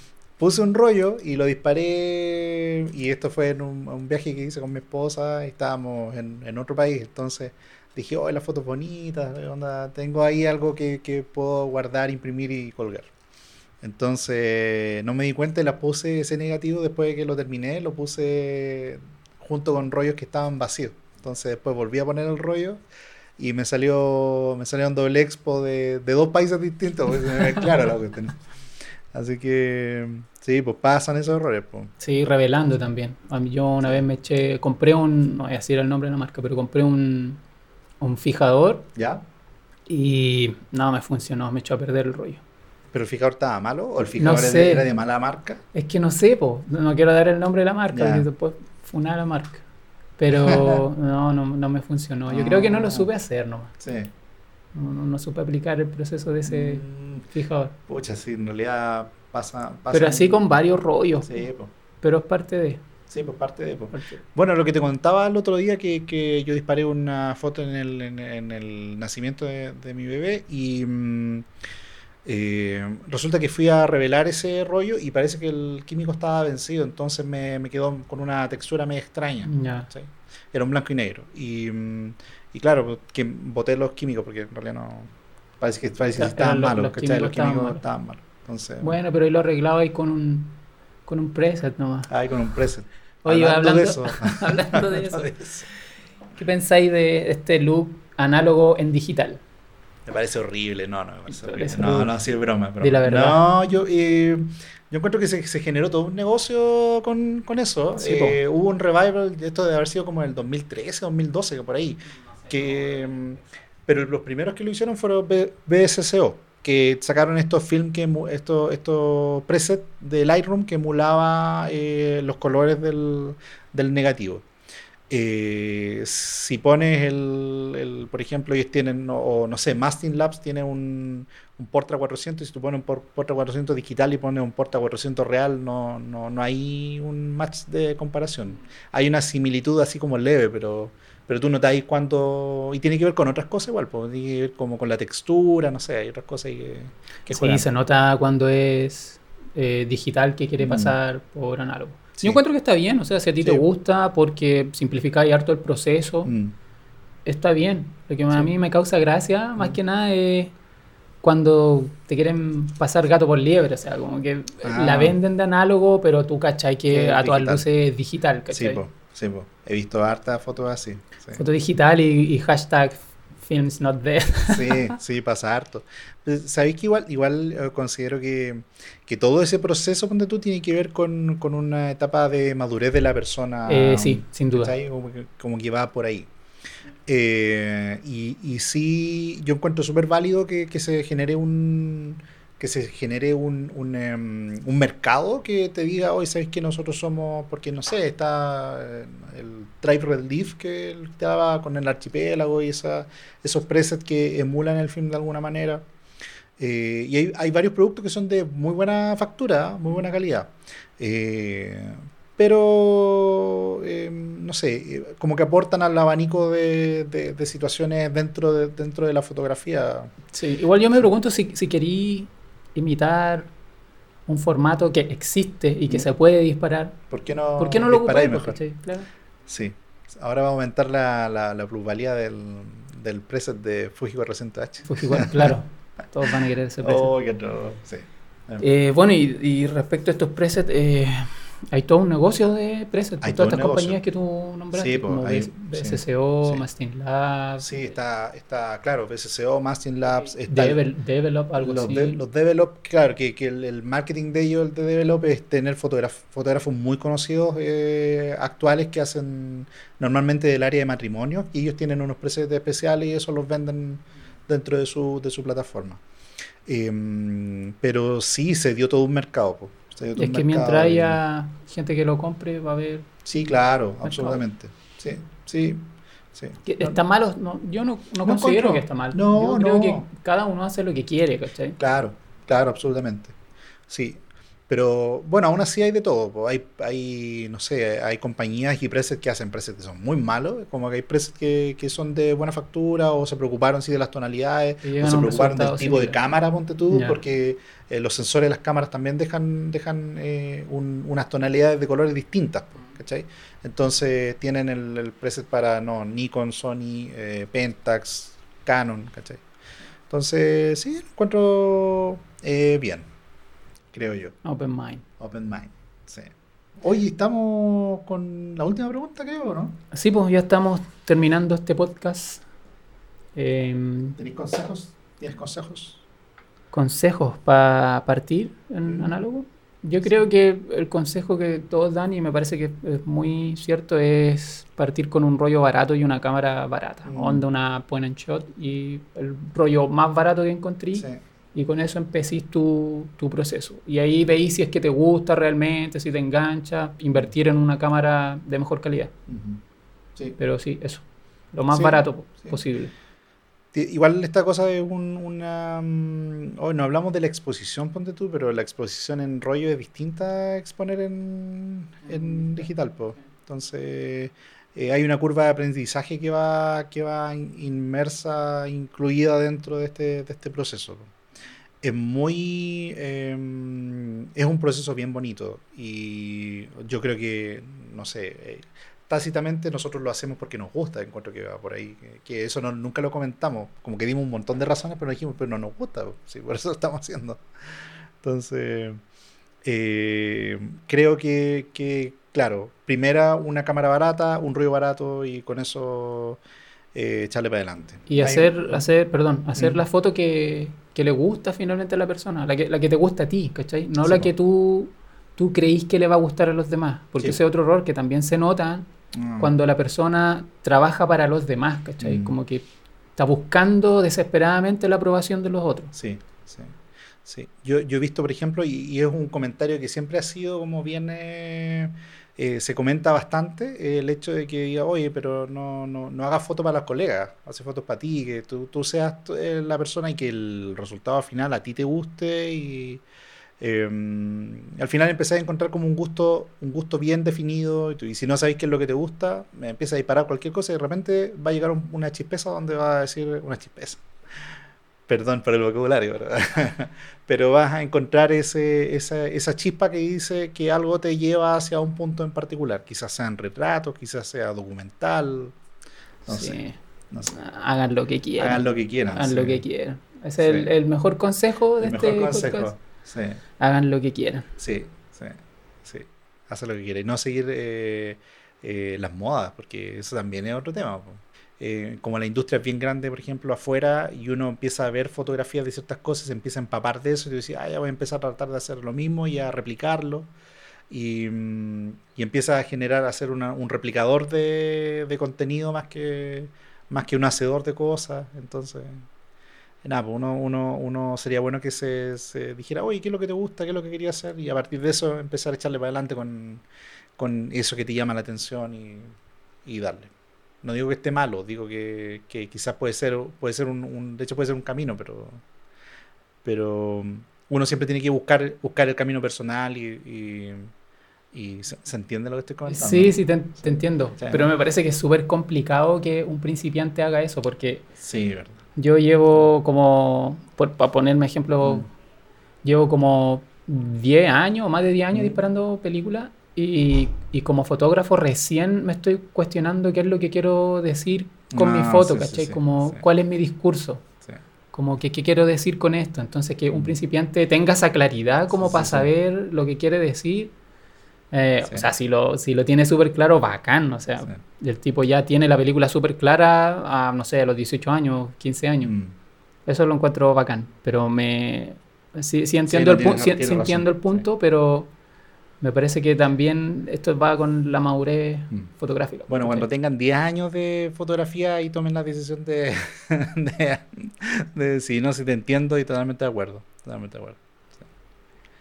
[LAUGHS] puse un rollo y lo disparé, y esto fue en un, viaje que hice con mi esposa, estábamos en, otro país, entonces dije, oh, la foto es bonita, ¿qué onda? tengo ahí algo que, que puedo guardar, imprimir y colgar. Entonces no me di cuenta y la puse ese negativo después de que lo terminé, lo puse junto con rollos que estaban vacíos. Entonces después volví a poner el rollo y me salió me salió un doble expo de, de dos países distintos, pues, claro la cuestión. Así que sí, pues pasan esos errores. Pues. Sí, revelando también. A mí yo una vez me eché, compré un, no voy a decir el nombre de la marca, pero compré un, un fijador ¿Ya? y no me funcionó, me echó a perder el rollo. ¿Pero el fijador estaba malo o el fijador era de- sé. era de mala marca? Es que no sé, po, no quiero dar el nombre de la marca, porque después funar la marca. Pero [LAUGHS] no, no, no me funcionó. Yo creo que no lo supe hacer nomás. Sí. No, no, no supe aplicar el proceso de ese Mm, fijador. pucha, sí, en realidad pasa. pasa Pero así con varios rollos. Sí, pues. Pero es parte de. Sí, pues parte de. parte- Bueno, lo que te contaba el otro día, que, que yo disparé una foto en el, en, en el nacimiento de, de mi bebé y mm, eh, resulta que fui a revelar ese rollo y parece que el químico estaba vencido, entonces me, me quedó con una textura medio extraña. Era un blanco y negro. Y, y claro, que boté los químicos porque en realidad no... Parece que, parece que Eran estaban los- malos, los ¿cachai? Los químicos estaban malos. estaban malos. Entonces, Bueno, pero ahí lo arreglaba ahí con un, con un preset nomás. ay, con un preset. Oye, Hablando [LAUGHS] hablando, de [LAUGHS] eso. hablando de eso, ¿qué pensáis de este look análogo en digital? Me parece horrible, no, no, me parece ¿Te horrible. No, no, sí, es broma, broma. Di la verdad. No, yo, eh, yo encuentro que se, se generó todo un negocio con, con eso. Sí, Eh, hubo un revival, de esto de haber sido como en el 2013, 2012, que por ahí. Que, mm, pero los primeros que lo hicieron fueron B- BSCO, que sacaron estos film que estos estos presets de Lightroom que emulaba eh, los colores del, del negativo. Eh, si pones el, el- por ejemplo, ellos tienen, o, no sé, Mastin Labs tiene un, un Portra 400, y si tú pones un por- Portra 400 digital y pones un Portra 400 real, no, no, no hay un match de comparación. Hay una similitud así como leve, pero, pero tú notáis cuánto... Y tiene que ver con otras cosas igual, pues, tiene que ver como con la textura, no sé, hay otras cosas ahí que, que Sí, juegan. se nota cuando es eh, digital que quiere Mm. pasar por análogo. Sí. Yo encuentro que está bien, o sea, si a ti te Sí. gusta porque simplificáis harto el proceso, Mm. está bien. Lo que a Sí. mí me causa gracia, más Mm. que nada, es cuando te quieren pasar gato por liebre, o sea, como que Ah. la venden de análogo, pero tú cachai que a todas luces es digital, Sí, ¿cachai? po, sí, po. He visto hartas fotos así. sí. Foto digital y, y hashtag films not dead. [LAUGHS] Sí, sí, pasa harto. Pues, Sabéis que igual, igual eh, considero que, que todo ese proceso, ponte tú, tiene que ver con, con una etapa de madurez de la persona. Eh, sí, sin duda. Como que, como que va por ahí. Eh, y, y sí, yo encuentro súper válido que, que se genere un que se genere un, un, em, mercado que te diga, hoy sabes que nosotros somos, porque no sé, está eh, el Drive Red Leaf que estaba con el archipiélago y esa, esos presets que emulan el film de alguna manera. Eh, y hay, hay, varios productos que son de muy buena factura, muy buena calidad. Eh, pero, eh, no sé, como que aportan al abanico de, de, de, situaciones dentro de, dentro de la fotografía. Sí, igual yo me pregunto si, si querí imitar un formato que existe y que se puede disparar. ¿Por qué no, ¿Por qué no lo ocupáis? mejor? Claro. Sí. Ahora va a aumentar la, la, la plusvalía del, del preset de Fujiwara Recento H. Fujifilm, claro. [LAUGHS] Todos van a querer ese preset. Oh, qué no. Sí. Eh, bueno, y, y, respecto a estos presets, eh, hay todo un negocio de presets. Hay Todas estas compañías que tú nombraste, Sí, pues, como hay- BSCO, sí. Mastin Labs, Sí, está, está claro, BSCO, Mastin Labs, está Devel- Develop, algo los, así. de- los develop, claro, que, que el, el marketing de ellos, el de develop, es tener fotógrafos, fotógrafos muy conocidos eh, actuales que hacen normalmente del área de matrimonio y ellos tienen unos presets especiales y eso los venden dentro de su, de su plataforma. Em, pero sí, se dio todo un mercado. po. Y es que mientras y- haya gente que lo compre, va a haber. Sí, claro, mercado. absolutamente. Sí, sí, sí. que No- ¿Está malo? No, yo no, no considero encuentro- que está mal. No, yo creo no. que cada uno hace lo que quiere, ¿cachai? Claro, claro, absolutamente. Sí. Pero bueno, aún así hay de todo. Hay, hay, no sé, hay compañías y presets que hacen presets que son muy malos, como que hay presets que, que son de buena factura o se preocuparon sí de las tonalidades, o se preocuparon del tipo de cámara, ponte tú, porque eh, los sensores de las cámaras también dejan, dejan eh, un- unas tonalidades de colores distintas, ¿cachai? Entonces tienen el, el preset para no, Nikon, Sony, eh, Pentax, Canon, ¿cachai? Entonces, sí, lo encuentro eh, bien, creo yo. Open Mind. Open mind. Sí. Oye, estamos con la última pregunta, creo, ¿no? Sí, pues ya estamos terminando este podcast. Em, ¿Tenéis consejos? ¿Tienes consejos? consejos para partir en Mm. análogo. Yo creo que el consejo que todos dan, y me parece que es muy cierto, es partir con un rollo barato y una cámara barata. Mm. Onda una point and shot y el rollo más barato que encontré. Sí. Y con eso empecís tu, tu proceso. Y ahí veis si es que te gusta realmente, si te engancha, invertir en una cámara de mejor calidad. Ujú. Sí. Pero sí, eso. Lo más Sí, barato sí. posible. Igual esta cosa es un- una... mm, Hoy no hablamos de la exposición, ponte tú, pero la exposición en rollo es distinta a exponer en, en digital, po. Entonces, eh, hay una curva de aprendizaje que va, que va in- inmersa, incluida dentro de este, de este proceso. po. Es muy... em, es un proceso bien bonito y yo creo que, no sé... eh, tácitamente nosotros lo hacemos porque nos gusta, encuentro que va por ahí, que, eso no, nunca lo comentamos, como que dimos un montón de razones, pero dijimos, pero no nos gusta, sí, por eso lo estamos haciendo. Entonces, eh, creo que, que, claro, primera una cámara barata, un ruido barato y con eso eh, echarle para adelante. Y hacer, hacer, perdón, hacer Mm. la foto que, que le gusta finalmente a la persona, la que, la que te gusta a ti, ¿cachai? No Sí, la que tú, tú creís que le va a gustar a los demás, porque Sí. ese es otro error que también se nota Mm. cuando la persona trabaja para los demás, ¿cachai? Mm. Como que está buscando desesperadamente la aprobación de los otros. Sí, sí. Sí, yo, yo he visto, por ejemplo, y, y es un comentario que siempre ha sido como bien, eh, eh, se comenta bastante, eh, el hecho de que diga, oye, pero no, no, no hagas fotos para los colegas, hace fotos para ti, que tú, tú seas eh, la persona y que el resultado final a ti te guste y eh, al final empecé a encontrar como un gusto, un gusto bien definido y, y si no sabéis qué es lo que te gusta, me empieza a disparar cualquier cosa y de repente va a llegar un- una chispeza donde va a decir una chispeza. Perdón por el vocabulario, pero, [LAUGHS] pero vas a encontrar ese, esa, esa chispa que dice que algo te lleva hacia un punto en particular. Quizás sean retratos, quizás sea documental. No Sí. sé, no sé. Hagan lo que quieran. Hagan lo que quieran. Hagan sí. lo que quieran. Ese es el, Sí. el mejor consejo de El este mejor consejo. Hagan lo que quieran. sí, sí, sí. Hace lo que quiere. Y no seguir eh, eh, las modas, porque eso también es otro tema. po. Eh, como la industria es bien grande, por ejemplo, afuera, y uno empieza a ver fotografías de ciertas cosas, se empieza a empapar de eso, y tú dices, ah, ya voy a empezar a tratar de hacer lo mismo y a replicarlo. y, mm, empieza a generar, a ser una- un replicador de, contenido más que, más que un hacedor de cosas. Entonces, nada, pues uno, uno, uno sería bueno que se, se dijera, oye, ¿qué es lo que te gusta? ¿Qué es lo que querías hacer? Y a partir de eso empezar a echarle para adelante con, con eso que te llama la atención y darle. No digo que esté malo, digo que, que quizás puede ser, puede ser un, un- de hecho puede ser un camino, pero, pero uno siempre tiene que buscar, buscar el camino personal y, y, y se, se entiende lo que estoy comentando. Sí, sí, te, te entiendo. Sí. Pero me parece que es súper complicado que un principiante haga eso, porque Sí, verdad. yo llevo como, por- para ponerme ejemplo, Mm. llevo como 10 años, más de 10 años Mm. disparando películas y, y como fotógrafo recién me estoy cuestionando qué es lo que quiero decir con mi Ah, foto, sí, ¿cachai? sí, como sí. cuál es mi discurso. Como que qué quiero decir con esto. Entonces, que un Mm. principiante tenga esa claridad como para saber lo que quiere decir. Eh. O sea, si lo, si lo tiene súper claro, bacán. O sea, el tipo ya tiene la película súper clara a, no sé, a los 18 años, 15 años. Mm. Eso lo encuentro bacán. Pero me. Sí, sí entiendo, no, el, pu- sí razón, entiendo el punto, pero me parece que también esto va con la madurez Mm. fotográfica. Bueno, cuando tengan 10 años de fotografía y tomen la decisión de, [LAUGHS] de, de sí, no, si te entiendo y totalmente de acuerdo. Totalmente de acuerdo.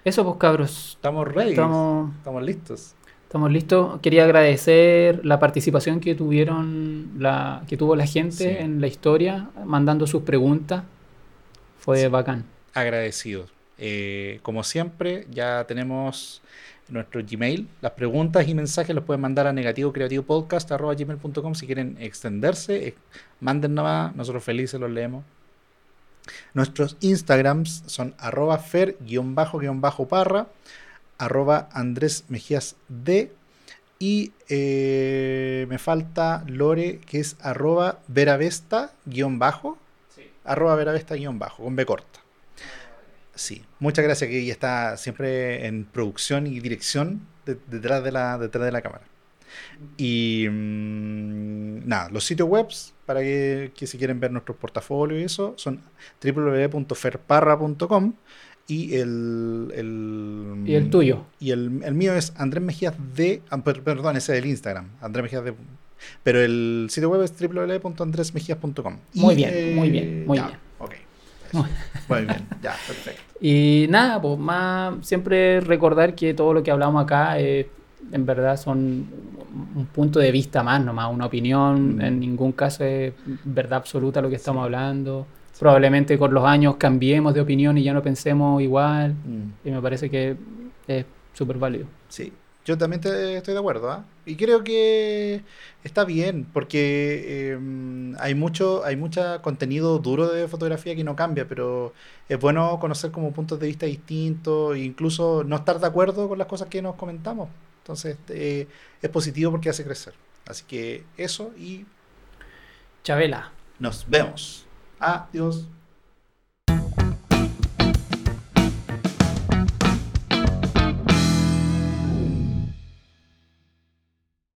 Eso, pues, cabros. Estamos ready. Estamos, Estamos. listos. Estamos listos. Quería agradecer la participación que tuvieron, la, que tuvo la gente Sí. en la historia, mandando sus preguntas. Fue Sí. bacán. Agradecidos. Eh, como siempre, ya tenemos nuestro Gmail. Las preguntas y mensajes los pueden mandar a negativocreativopodcast.gmail.com si quieren extenderse. eh, manden nomás, nosotros felices los leemos. Nuestros Instagrams son arroba fer-parra, arroba Andrés Mejías D y eh, me falta Lore que es arroba veravesta-bajo, arroba veravesta-bajo, con B corta. Sí, muchas gracias que ella está siempre en producción y dirección de- detrás, de la, detrás de la cámara. Y mm, nada, los sitios web para que, que si quieren ver nuestros portafolios y eso son www.ferparra.com y el, el ¿Y el tuyo? y el, el mío es Andrés Mejías de ah, per- perdón, ese es el Instagram, Andrés Mejías de pero el sitio web es www.andresmejías.com. Y, Muy bien, muy bien, muy ya, bien. Eso. [LAUGHS] Muy bien, ya, perfecto. Y nada, pues más siempre recordar que todo lo que hablamos acá eh, en verdad son un punto de vista más, nomás una opinión, Mm. en ningún caso es verdad absoluta lo que estamos hablando. Probablemente con los años cambiemos de opinión y ya no pensemos igual. Mm. Y me parece que es súper válido. Sí, yo también te- estoy de acuerdo, ¿ah? Y creo que está bien, porque eh, hay mucho, hay mucho contenido duro de fotografía que no cambia, pero es bueno conocer como puntos de vista distintos, e incluso no estar de acuerdo con las cosas que nos comentamos. Entonces, eh, es positivo porque hace crecer. Así que eso y Chabela. nos vemos. Adiós.